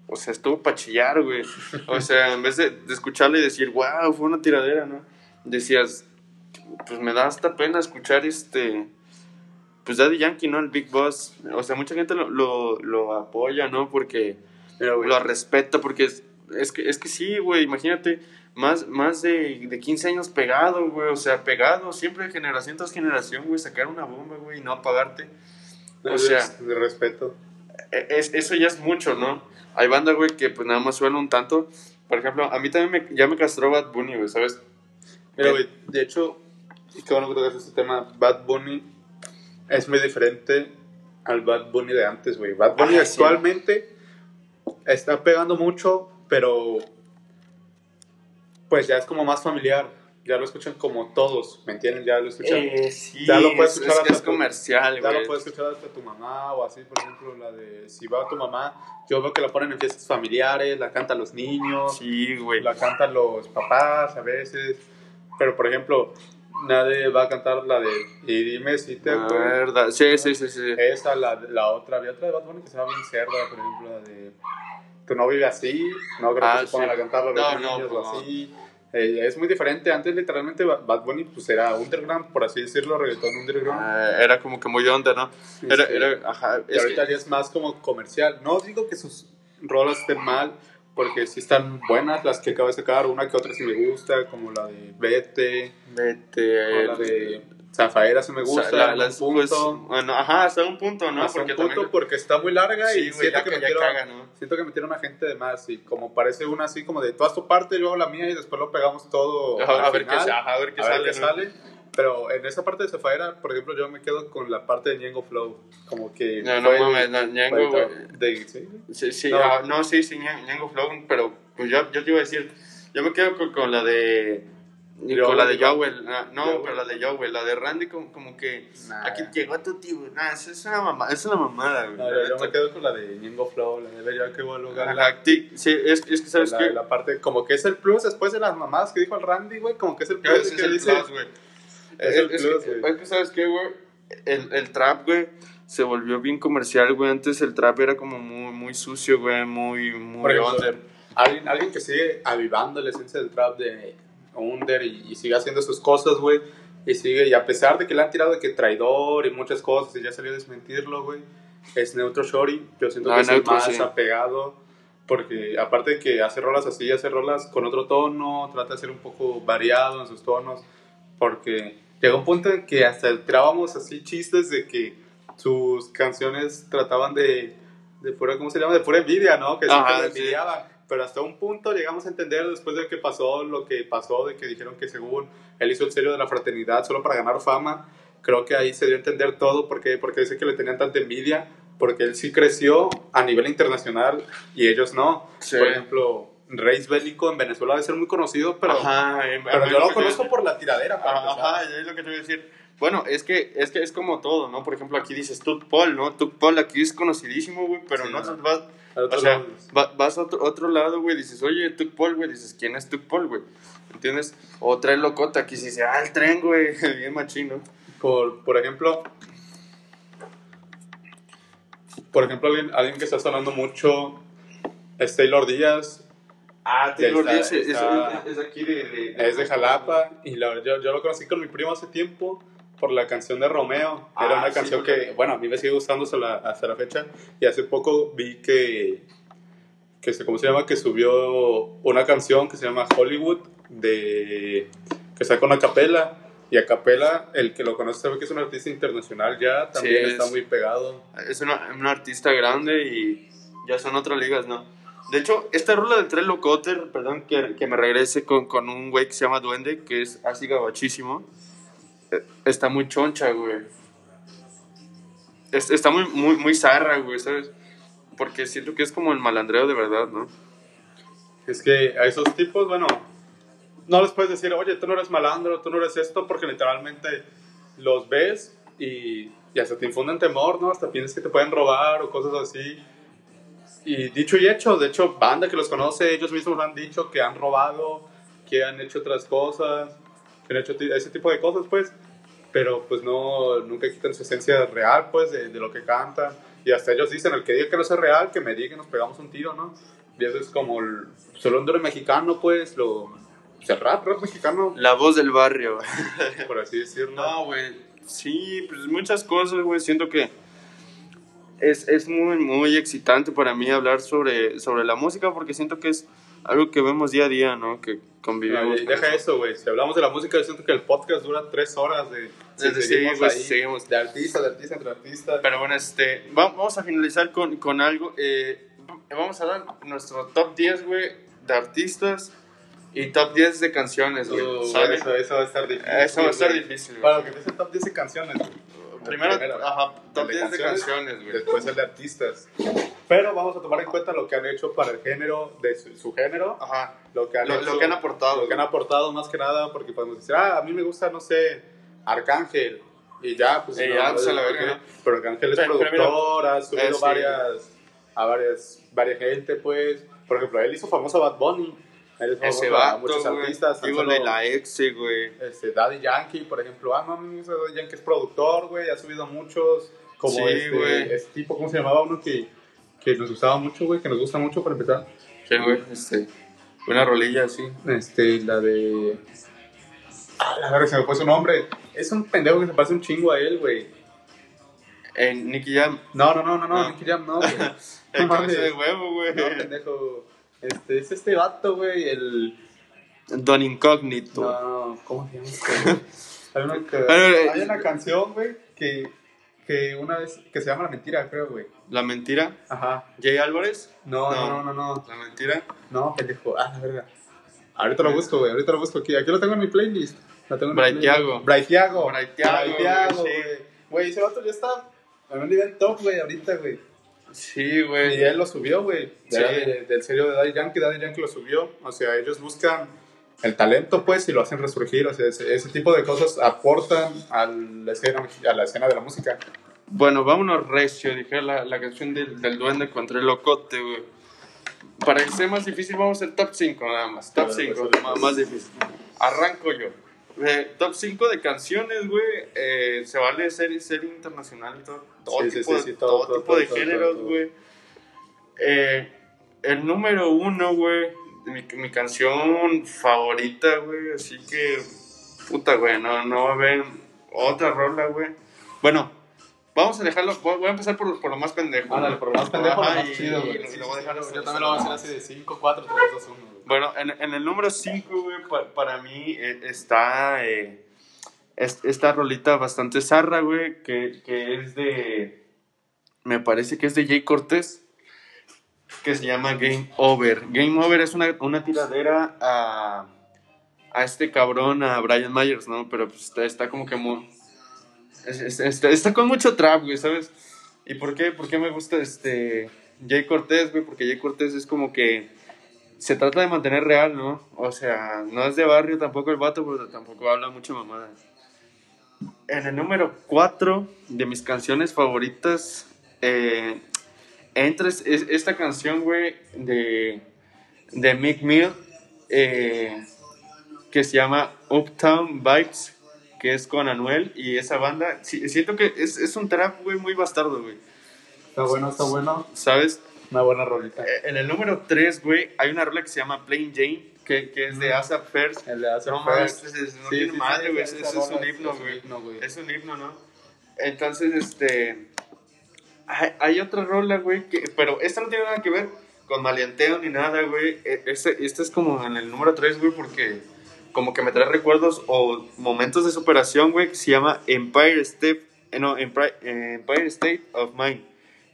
o sea, estuvo para chillar, güey. O sea, en vez de, de escucharle y decir, wow, fue una tiradera, ¿no? Decías, pues me da hasta pena escuchar este pues Daddy Yankee, ¿no? El Big Boss. O sea, mucha gente lo, lo, lo apoya, ¿no? Porque lo respeta, porque es, es, que, es que sí, güey, imagínate, más, más de, de 15 años pegado, güey, o sea, pegado, siempre generación tras generación, güey, sacar una bomba, güey, y no apagarte. O es sea, de respeto. e- es, eso ya es mucho, ¿no? Hay banda, güey, que pues nada más suena un tanto. Por ejemplo, a mí también me, ya me castró Bad Bunny, güey, ¿sabes? Mira, güey, de hecho, y qué bueno que tocas este tema, Bad Bunny es muy diferente al Bad Bunny de antes, güey. Bad Bunny Ah, sí. actualmente está pegando mucho, pero pues ya es como más familiar. Ya lo escuchan como todos, ¿me entienden? Ya lo escuchan. Eh, sí, Ya lo puedes es, escuchar es hasta es tu- comercial, ya lo puedes escuchar hasta tu mamá o así, por ejemplo, la de si va tu mamá, yo veo que la ponen en fiestas familiares, la cantan los niños, Sí, güey. la cantan los papás a veces, pero por ejemplo, nadie va a cantar la de y dime si te La acuerdas. verdad. Sí, sí, sí, sí. Esa, la, la otra, había otra de Bad Bunny que se llama bien cerda, por ejemplo, la de Tu no vive así, no creo Ah, que se pongan sí. a cantarla los No, no, niños pues o así. Eh, es muy diferente. Antes, literalmente, Ba- Bad Bunny pues, era underground, por así decirlo, reggaetón underground. Ah, era como que muy onda, ¿no? Era, Este, era, ajá, y ahorita que- ya es más como comercial. No digo que sus rolas estén mal, porque sí están buenas las que acaba de sacar. Una que otra sí me gusta, como la de Vete, Vete, o la de Zafaera sí me gusta. la- las- un pues, punto. bueno, ajá, hasta un punto, ¿no? Hasta un Porque punto también- porque está muy larga Sí, y güey, siento que, metieron, caga, ¿no? siento que metieron a gente de más y como parece una así como de tú haz tu parte y luego la mía y después lo pegamos todo Ajá, al a ver qué final, sa- ajá, a ver qué a ver sale, qué ¿no? sale. Pero en esa parte de Zafaera, por ejemplo, yo me quedo con la parte de Ñengo Flow. Como que. No, no mames, no, Ñengo, de- ¿sí? Sí, sí, No. ah, no, sí, sí, Ñengo Flow, pero pues yo, yo te iba a decir, yo me quedo con, con la de... Yo, con la de yo. Jowell, no, Jowell. pero la de Jowell, la de Randy como, como que Nah. aquí llegó tu tío, nah, es, es una mamada, es una mamada, güey. No, la yo, me quedo con la de Ñengo Flow, la de Bella que voy a lograr. Ti- sí, es, es que sabes la, que la parte, como que es el plus después de las mamadas que dijo el Randy, güey, como que es el plus es que el dice. plus, güey. Es Es, el es plus, güey. es que sabes qué, güey, el, el trap, güey, se volvió bien comercial, güey. Antes el trap era como muy, muy sucio, güey, muy, muy Por ejemplo, under. Alguien, alguien que sigue avivando la esencia del trap de Under y, y sigue haciendo sus cosas, güey. Y sigue, y a pesar de que le han tirado de que traidor y muchas cosas, y ya salió a desmentirlo, güey, es Neutro Shorty. Yo siento Ah, que es el Neutro, más sí. apegado, porque aparte de que hace rolas así, hace rolas con otro tono, trata de ser un poco variado en sus tonos, porque llegó un punto en que hasta tirábamos así chistes de que sus canciones trataban de, de pura, ¿cómo se llama? De pura envidia, ¿no? Que Ajá, lo sí. Pero hasta un punto llegamos a entender después de que pasó lo que pasó, de que dijeron que según él hizo el serio de la fraternidad solo para ganar fama, creo que ahí se dio a entender todo porque, porque dice que le tenían tanta envidia, porque él sí creció a nivel internacional y ellos no. Sí. Por ejemplo, Reis Bélico en Venezuela debe ser muy conocido, pero, Ajá, pero yo lo conozco por la tiradera. para Ajá, ajá, es lo que te voy a decir. Bueno, es que, es que es como todo, ¿no? Por ejemplo, aquí dices Tuck Paul, ¿no? Tuck Paul aquí es conocidísimo, güey, pero Sí, no vas, o sea, va- vas a otro, otro lado, güey, dices, oye, Tuck Paul, güey, dices, ¿quién es Tuck Paul, güey? ¿Entiendes? O trae locota, aquí se dice, ah, el tren, güey, bien machino. Por, por ejemplo, por ejemplo, alguien, alguien que está sonando mucho es Taylor Díaz, Ah, Taylor Díaz Díaz es, está- es, es aquí de, de, es de Jalapa, y la- yo, yo lo conocí con mi primo hace tiempo por la canción de Romeo. Ah, Era una sí, canción que, bueno, a mí me sigue gustando hasta la, hasta la fecha, y hace poco vi que, que se- ¿cómo se llama? Que subió una canción que se llama Hollywood, de, que saca una capela. Y a capela, el que lo conoce sabe que es un artista internacional ya, también es- está muy pegado. Es una, una artista grande y ya son otras ligas, ¿no? De hecho, esta rola del Tren Locoter, perdón que, que me regrese con, con un güey que se llama Duende, que es así gabachísimo, está muy choncha, güey. Es- está muy, muy, muy zarra, güey, ¿sabes? Porque siento que es como el malandreo de verdad, ¿no? Es que a esos tipos, bueno, no les puedes decir, oye, tú no eres malandro, tú no eres esto, porque literalmente los ves y, y hasta te infunden temor, ¿no? Hasta piensas que te pueden robar o cosas así. Y dicho y hecho, de hecho, banda que los conoce, ellos mismos han dicho que han robado, que han hecho otras cosas, han hecho ese tipo de cosas, pues. Pero pues no, nunca quitan su esencia real, pues, de, de lo que cantan. Y hasta ellos dicen, el que diga que no es real, que me diga que nos pegamos un tiro, ¿no? Y eso es como el, solo un mexicano, pues, lo... pues, el rap, rap mexicano, La voz del barrio. por así decirlo. No, güey. Sí, pues muchas cosas, güey. Siento que es, es muy, muy excitante para mí hablar sobre, sobre la música porque siento que es algo que vemos día a día, ¿no? Que convivimos. y con deja eso, güey. Si hablamos de la música, yo siento que el podcast dura tres horas de... si Sí, seguimos pues, ahí, seguimos. De artista, de artista, entre artista. Pero bueno, este, va- vamos a finalizar con, con algo. eh, vamos a dar nuestro top 10, güey, de artistas y top 10 de canciones, güey. Uh, eso, eso va a estar difícil. Eso va a estar güey. difícil, güey. Para lo que empiece el top 10 de canciones. güey. Primero, Primero. ajá, top El 10 de canciones, güey. Después el de artistas. Pero vamos a tomar en cuenta lo que han hecho para el género, de su, su género. Ajá. Lo que han, Lo, hecho- lo que han aportado. Lo que han aportado más que nada, porque podemos decir, ah, a mí me gusta, no sé, Arcángel. Y ya, pues. Y no, ya, no, pues, a la no, verga, no. ¿no? Pero Arcángel es Pero- productor, ha subido eh, sí. varias. A varias, varias gente, pues. Por ejemplo, él hizo famoso a Bad Bunny. Hizo Ese vato, muchos artistas. Digo, de la ex, güey. este, Daddy Yankee, por ejemplo. Ah, no, Daddy Yankee es productor, güey. Ha subido muchos. Como Sí, este, güey. este tipo, ¿cómo se llamaba? Uno que, que nos gustaba mucho, güey. Que nos gusta mucho para empezar. ¿Qué, güey? Este. Una rolilla así. Este, la de. Ah, la verdad, se me fue su nombre. Es un pendejo que se parece un chingo a él, güey. En Nicky Jam. No, no, no, no, no. Nicky Jam no, güey. El cabeza de huevo, güey. No, pendejo. Este, es este vato, güey, el. Don Incógnito. No, ¿cómo se llama este? Hay una, que- eh, hay una canción, güey, que, que una vez. que se llama La Mentira, creo, güey. La mentira. Ajá. Jay Álvarez. No, no, No. no, no. La mentira. No, pendejo. Ah, la verga. Ahorita lo busco, güey. Ahorita lo busco aquí. Aquí lo tengo en mi playlist. Lo tengo en mi Braithiago. Braithiago. Braithiago, güey, güey. Ese vato ya está en un nivel top, güey, ahorita, güey. Sí, Y güey. él lo subió, güey. Sí. De- del serio de Daddy Yankee. Daddy Yankee lo subió. O sea, ellos buscan el talento, pues, y lo hacen resurgir. O sea, ese, ese tipo de cosas aportan a la escena, a la escena de la música. Bueno, vámonos recio, dije la, la canción del, del duende contra el locote, güey. Para que sea más difícil, vamos al top 5 nada más. Top A ver, 5, pues, más, más difícil. Arranco yo. Eh, top 5 de canciones, güey. eh, se vale ser, ser internacional y todo. Todo Sí, tipo, sí, sí, de, todo, todo todo, tipo de todo, géneros, güey. Eh, el número uno, güey. Mi, mi canción favorita, güey. Así que. Puta, güey. No, no va a haber otra rola, güey. Bueno, vamos a dejarlo. Voy voy a empezar por, por lo más pendejo. Ándale, güey. por lo más pendejo, lo Ajá, más y- chido, y- güey. y lo voy a dejar hasta- Yo también lo voy a hacer así de 5, 4, 3, 2, 1, güey. bueno, en, en el número 5, güey, pa- para mí eh, está eh, es- esta rolita bastante zarra, güey, que, que es de, me parece que es de Jay Cortés, que se llama Game Over. Game Over es una, una tiradera a, a este cabrón, a Brian Myers, ¿no? Pero pues está, está como que muy... es- es- está, con mucho trap, güey, ¿sabes? ¿Y por qué? ¿Por qué me gusta este Jay Cortés, güey? Porque Jay Cortés es como que se trata de mantener real, ¿no? O sea, no es de barrio tampoco el vato, pero tampoco habla mucha mamada. En el número 4 de mis canciones favoritas, eh, entra es- es- esta canción, güey, de, de Mick Mill, eh, que se llama Uptown Vibes, que es con Anuel y esa banda. Sí, siento que es, es un trap, güey, muy bastardo, güey. Está bueno, está bueno. ¿Sabes? Una buena rolita. Eh, En el número 3, güey, hay una rola que se llama Plain Jane, que, que es de ASAP First. El de Asap No First. mames, es- no Sí, tiene sí, madre, sí, güey. esa Ese es un himno, güey. Es un himno, ¿no? Entonces, este. Hay, hay otra rola, güey, que, pero esta no tiene nada que ver con maleanteo ni nada, güey. Este, este es como en el número 3, güey, porque como que me trae recuerdos o momentos de superación, güey, que se llama Empire State, eh, no, Empire, eh, Empire State of Mind.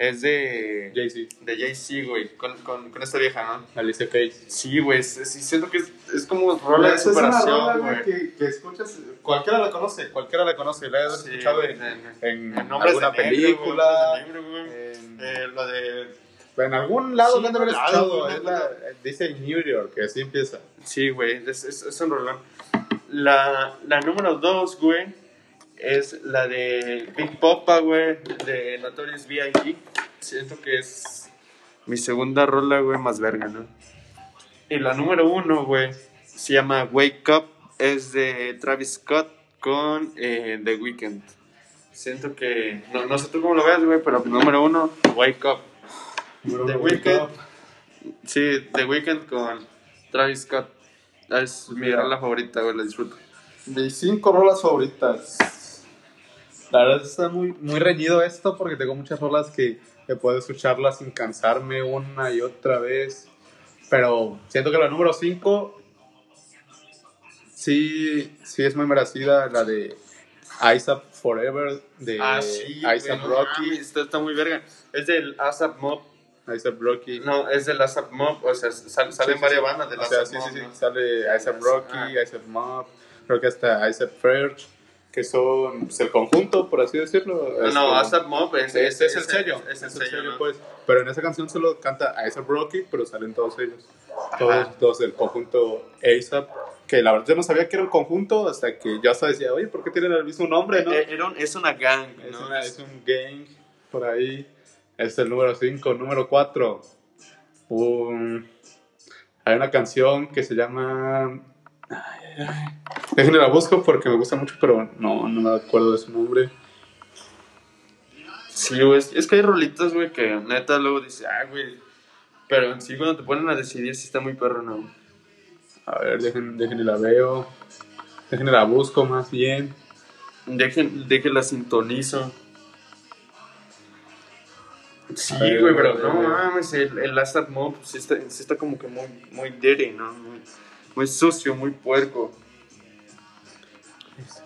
Es de Jay-Z, de Jay-Z, güey, con, con, con esta vieja, ¿no? Alicia Keys. Sí, güey, sí, siento que es, es como rola de Esa es una rola, superación, güey, que, que escuchas. Cualquiera la conoce, cualquiera la conoce. La he Sí, escuchado en, en- en alguna de película. Negro, güey. en, Eh, lo de... en algún lado Sí, de haber en algún escuchado. lado, es la- dice New York, que así empieza. Sí, güey, es, es, es un rolón. La, la número dos, güey, es la de Big Popa, güey, de Notorious B.I.G. Siento que es mi segunda rola, güey, más verga, ¿no? Y la número uno, güey, se llama Wake Up, es de Travis Scott con eh, The Weeknd. Siento que, no, no sé tú cómo lo veas, güey, pero número uno, Wake Up. The Weeknd. Sí, The Weeknd con Travis Scott. Es mi rola favorita, güey, la disfruto. Mis cinco rolas favoritas. La verdad está muy, muy reñido esto porque tengo muchas rolas que, que puedo escucharlas sin cansarme una y otra vez. Pero siento que la número 5 sí, sí es muy merecida, la de ASAP Forever, de Ah, ASAP Rocky. Está, está muy verga. Es del ASAP Mob. ASAP Rocky. No, es del ASAP Mob. O sea, sal- salen Sí, sí, varias sí. bandas del ASAP sí, Mob. sí, sí. ¿no? Sale ASAP Rocky, Ah. ASAP Mob, creo que hasta ASAP Ferch, que son pues, el conjunto, por así decirlo. No, Es no, como- ASAP Mob es, Este es el sello. Es, el Es el sello, ¿no? pues. Pero en esa canción solo canta ASAP Rocky, pero salen todos ellos. Todos, todos del conjunto ASAP. Que la verdad yo no sabía que era un conjunto hasta que yo hasta decía, oye, ¿por qué tienen el mismo nombre, no? Eh, era un- es una gang, es, ¿no? una- es un gang por ahí. Este es el número 5. Número 4. hay una canción que se llama. Ay. Déjenme la busco porque me gusta mucho, pero no, no me acuerdo de su nombre. Sí, güey. Es, es que hay rolitas, güey, que neta luego dice, ah, güey. Pero en sí, cuando te ponen a decidir, sí está muy perro, ¿no? A ver, dejen, déjenme la veo. Déjenme la busco más bien. Dejen, dejen la sintonizo. Sí, güey, pero no mames, el, el Last Mob sí está, sí está como que muy, muy dirty, ¿no? Muy, muy sucio, muy puerco.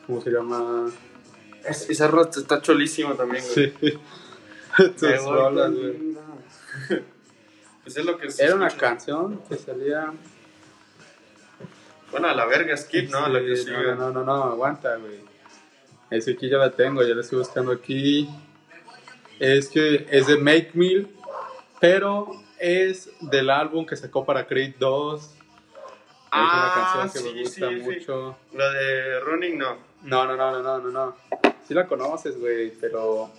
¿Cómo se llama? Es- esa rota está cholísima también, güey. Sí. Tus rolas, güey. Pues es lo que se Era una canción que salía. Bueno, a la verga, Skip, ¿no? Que Sí, sigue. no, no, no, no, aguanta, güey. Es que aquí ya la tengo, ya la estoy buscando aquí. Es que es de Make Meal, pero es del álbum que sacó para Creed 2. Es una canción que sí, me gusta sí, sí. mucho. La de Running, no. No, no, no, no, no, no, no. Sí la conoces, güey, pero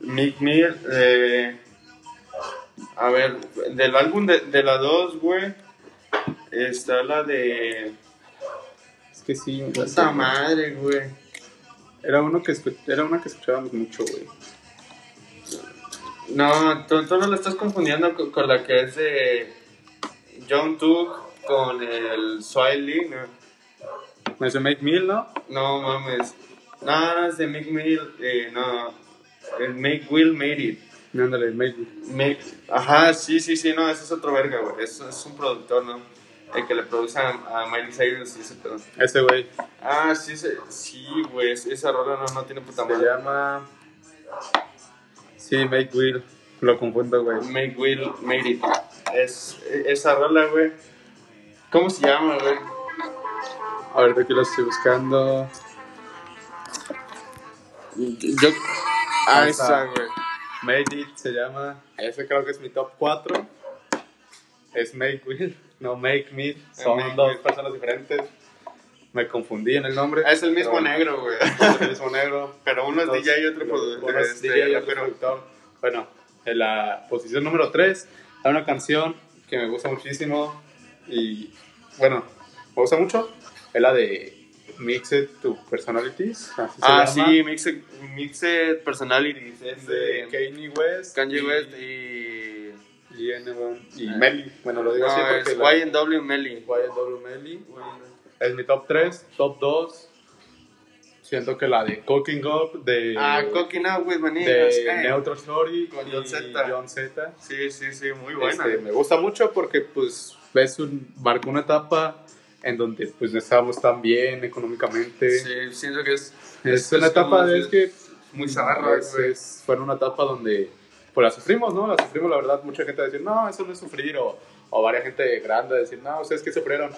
Mick Mill, eh, a ver, del álbum de, de la 2, güey, está la de... es que sí. sea, madre, güey. Era, uno que era una que escuchábamos mucho, güey. No, tú, tú no la estás confundiendo con, con la que es de John Tug con el Swiley, ¿no? Es de Make Meal, ¿no? No mames. No, no, es de Mick Mill, eh, no. El Make Will Made It. Ándale, Make Make- Ajá, sí, sí, sí, no, ese es otro verga, güey. Es, es un productor, ¿no? El que le produce a, a Miley Cyrus y ese pedo. Ese güey. Ah, sí, ese- sí, güey, es- esa rola no, no tiene puta Se madre. llama. Sí, Make Will. Lo confundo, güey. Make Will Made It. Es, esa rola, güey. ¿Cómo se llama, güey? A ver, de aquí lo estoy buscando. Yo... Ah, esa, güey. Made It se llama. Ese creo que es mi top 4. Es Make Will, no Make Me. Son Make dos Will. personas diferentes. Me confundí en el nombre. Es el mismo pero- negro, güey. Es el mismo negro. Pero uno es DJ y otro uno productor. es este, DJ y otro productor. Bueno, en la posición número 3 hay una canción que me gusta muchísimo. Y bueno, me gusta mucho. Es la de Mixed to Personalities. así se Ah, llama. sí, Mixed, Mixed Personalities. Es de de Kanye West. Kanye y- West y... y, N- y Ah. Melly. Bueno, lo digo así porque es YNW Melly. YNW Melly. Es mi top 3, top 2. Siento que la de Cooking Up de, Ah, Cooking Up with de eh. Neutral Story Con y John Z. John Z. Sí, sí, sí, muy buena. Este, me gusta mucho porque pues ves un, marcó una etapa en donde pues no estábamos tan bien económicamente. Sí, siento que es... Es una etapa como- de es que muy zarra, es, es- fue una etapa donde pues la sufrimos, ¿no? La sufrimos, la verdad, mucha gente va a decir, no, eso no es sufrir, o, o varias gente grande a decir, no, ustedes que sufrieron,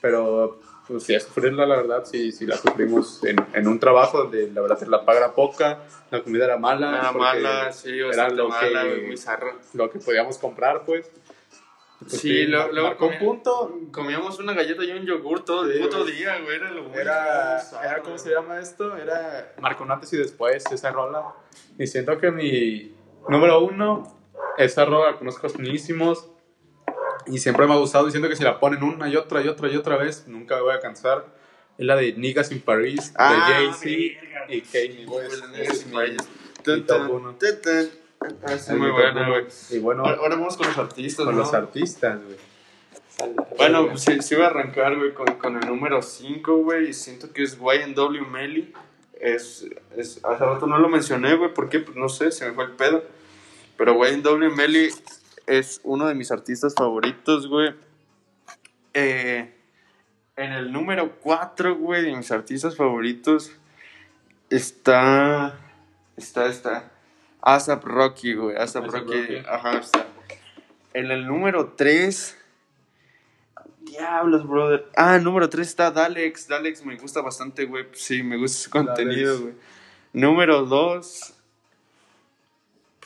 pero pues sí, sufrirla, la verdad, sí, sí la sufrimos en, en un trabajo donde la verdad la paga era poca, la comida era mala, porque mala, sí, era lo mala, que- muy zarra. lo que podíamos comprar, pues. Pues Sí, lo- luego comía- punto, Comíamos una galleta y un yogur todo el Sí, puto güey. día, güey. Era lo muy Era, era, ¿cómo güey. se llama esto? Era marcó un antes y después esa rola. Y siento que mi número uno, esa rola la conozco finísimos. Y siempre me ha gustado. Y siento que si la ponen una y otra y otra y otra vez, nunca me voy a cansar. Es la de Niggas in Paris, Ah, de Jay-Z verga. y Kanye West. Ah, es muy buena, uno. güey. Y bueno, Ahora ahora vamos con los artistas, con ¿no? los artistas, güey. Bueno, pues sí, sí voy a arrancar, güey, con, con el número 5, güey, y siento que es YNW Melly. Es, es, hace rato no lo mencioné, güey, ¿por qué? Pues no sé, se me fue el pedo. Pero YNW Melly es uno de mis artistas favoritos, güey. Eh, en el número 4, güey, de mis artistas favoritos está... Está, está... ASAP Rocky, güey, ASAP Rocky, Rocky. ajá, está. En el número 3... Diablos, brother. Ah, el número 3 está Dalex. Dalex me gusta bastante, güey. Sí, me gusta su contenido, Dalex. güey. Número 2.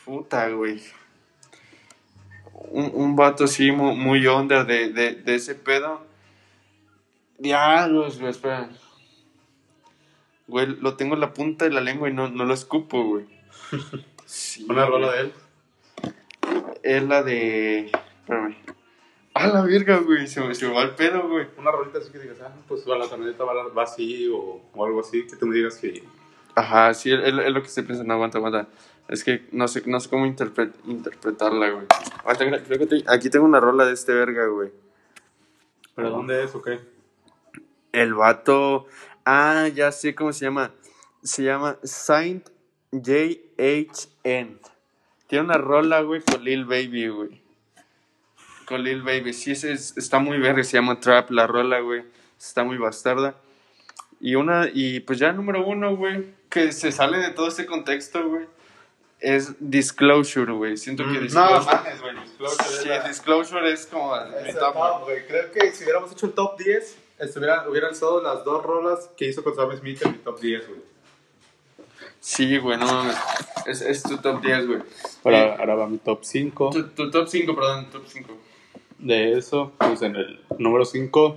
Puta, güey. Un, un vato así muy, muy under de, de, de ese pedo. Diablos, güey, espera. Güey, lo tengo en la punta de la lengua y no, no lo escupo, güey. Sí, Una rola de él. Es la de. Espérame. A la verga, güey. Se me, se me va el pedo, güey. Una rolita así que digas, ah, pues va la camioneta va, va así o, o algo así, que tú me digas que Ajá, sí, es, lo que estoy pensando. Aguanta, aguanta. Es que no sé, no sé cómo interpre- interpretarla, güey. Aguanta, creo- creo que te- aquí tengo una rola de este verga, güey. ¿Pero dónde es o qué? El vato. Ah, ya sé cómo se llama. Se llama Saint JHN. Tiene una rola, güey, con Lil Baby, güey. Con Lil Baby. Sí, es- está muy verde. Se llama Trap, la rola, güey. Está muy bastarda. Y una, y pues ya número uno, güey, que se sale de todo este contexto, güey, es Disclosure, güey. Siento que Mm, no, Disclosure. mames, güey, Disclosure es Sí, Disclosure es como mi Es el top, güey. top, güey. Creo que si hubiéramos hecho el top 10, estuvieran, hubieran estado las dos rolas que hizo con Sam Smith en mi top 10, güey. Sí, güey, no mames. Es, es tu top 10, güey. Ahora, ahora va mi top 5. Tu, tu top 5, perdón, top 5. De eso, pues en el número 5,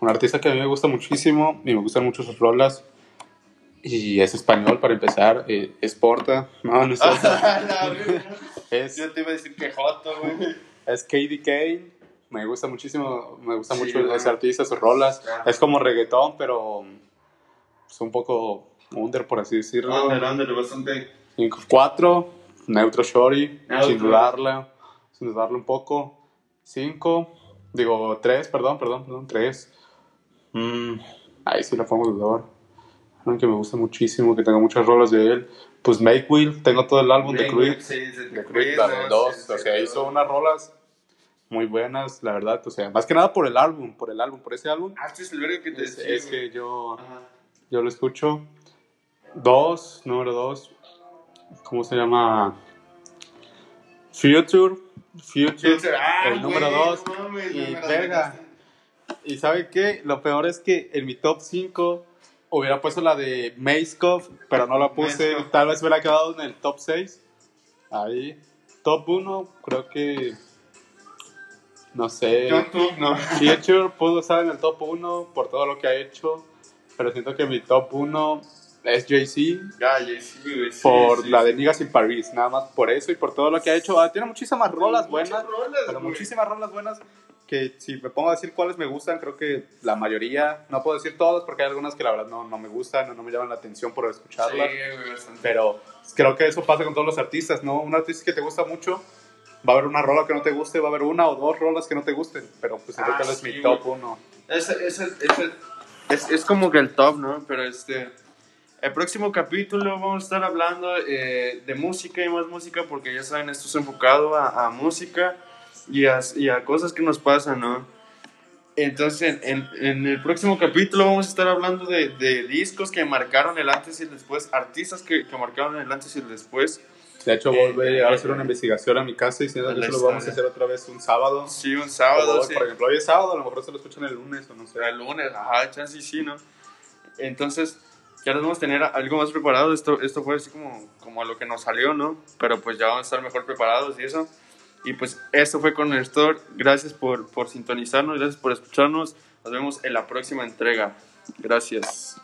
un artista que a mí me gusta muchísimo y me gustan mucho sus rolas. Y es español para empezar, eh, es Porta. No, no es es, Yo te iba a decir que Joto, güey. es Katie Kane. Me gusta muchísimo, me gusta Sí, mucho güey. ese artista, sus rolas. Ajá. Es como reggaetón, pero es un poco under, por así decirlo. Under, under, bastante. 4, Neutro Shorty, Neutro. sin dudarla, sin dudarlo un poco. 5, digo 3, perdón, perdón, perdón, 3. ahí sí la pongo dudar. Aunque me gusta muchísimo, que tengo muchas rolas de él. Pues Make Will, tengo todo el álbum de Creed. Sí, de Creed, la de ¿no? dos, Sí, o sí, sea, hizo unas rolas muy buenas, la verdad, o sea, más que nada por el álbum, por el álbum, por ese álbum. Ah, este es el verga que te Es, decía, es que yo, Ajá. yo lo escucho. Dos, número dos. ¿Cómo se llama? Future. Future. Future, ah, el número güey, dos. no mames, y me la verga. Y ¿sabe qué? Lo peor es que en mi top 5 hubiera puesto la de Mazekov, pero no la puse. Mazekov. Tal vez hubiera quedado en el top 6. Ahí. Top 1, creo que. No sé. YouTube, no. Future pudo estar en el top 1 por todo lo que ha hecho, pero siento que mi top 1 es Jay-Z Ya, ya, sí, sí, por sí, la de sí. Niggas in Paris, nada más por eso y por todo lo que ha hecho. Ah, tiene muchísimas rolas buenas, rolas, pero güey. muchísimas rolas buenas que si me pongo a decir cuáles me gustan, creo que la mayoría, no puedo decir todas porque hay algunas que la verdad no, no me gustan o no me llaman la atención por Sí, escucharlas. bastante. Pero creo que eso pasa con todos los artistas, ¿no? Un artista que te gusta mucho, va a haber una rola que no te guste, va a haber una o dos rolas que no te gusten, pero pues Ah, que él es sí, mi top güey. uno. Es, es, es, es como que el top, ¿no? Pero este. El próximo capítulo vamos a estar hablando eh, de música y más música, porque ya saben, esto es enfocado a, a música y a, y a cosas que nos pasan, ¿no? Entonces, en, en el próximo capítulo vamos a estar hablando de, de discos que marcaron el antes y el después, artistas que, que marcaron el antes y el después. De hecho, Eh, voy a hacer una investigación a mi casa de que eso lo vamos a hacer otra vez un sábado. Sí, un sábado, O, sí. Por ejemplo, hoy es sábado, a lo mejor se lo escuchan el lunes o no sé. El lunes, ajá, chance sí, ¿no? Entonces, ya nos vamos a tener algo más preparado. Esto, esto fue así como, como a lo que nos salió, ¿no? Pero pues ya vamos a estar mejor preparados y eso. Y pues esto fue con Néstor. Gracias por, por sintonizarnos, gracias por escucharnos. Nos vemos en la próxima entrega. Gracias.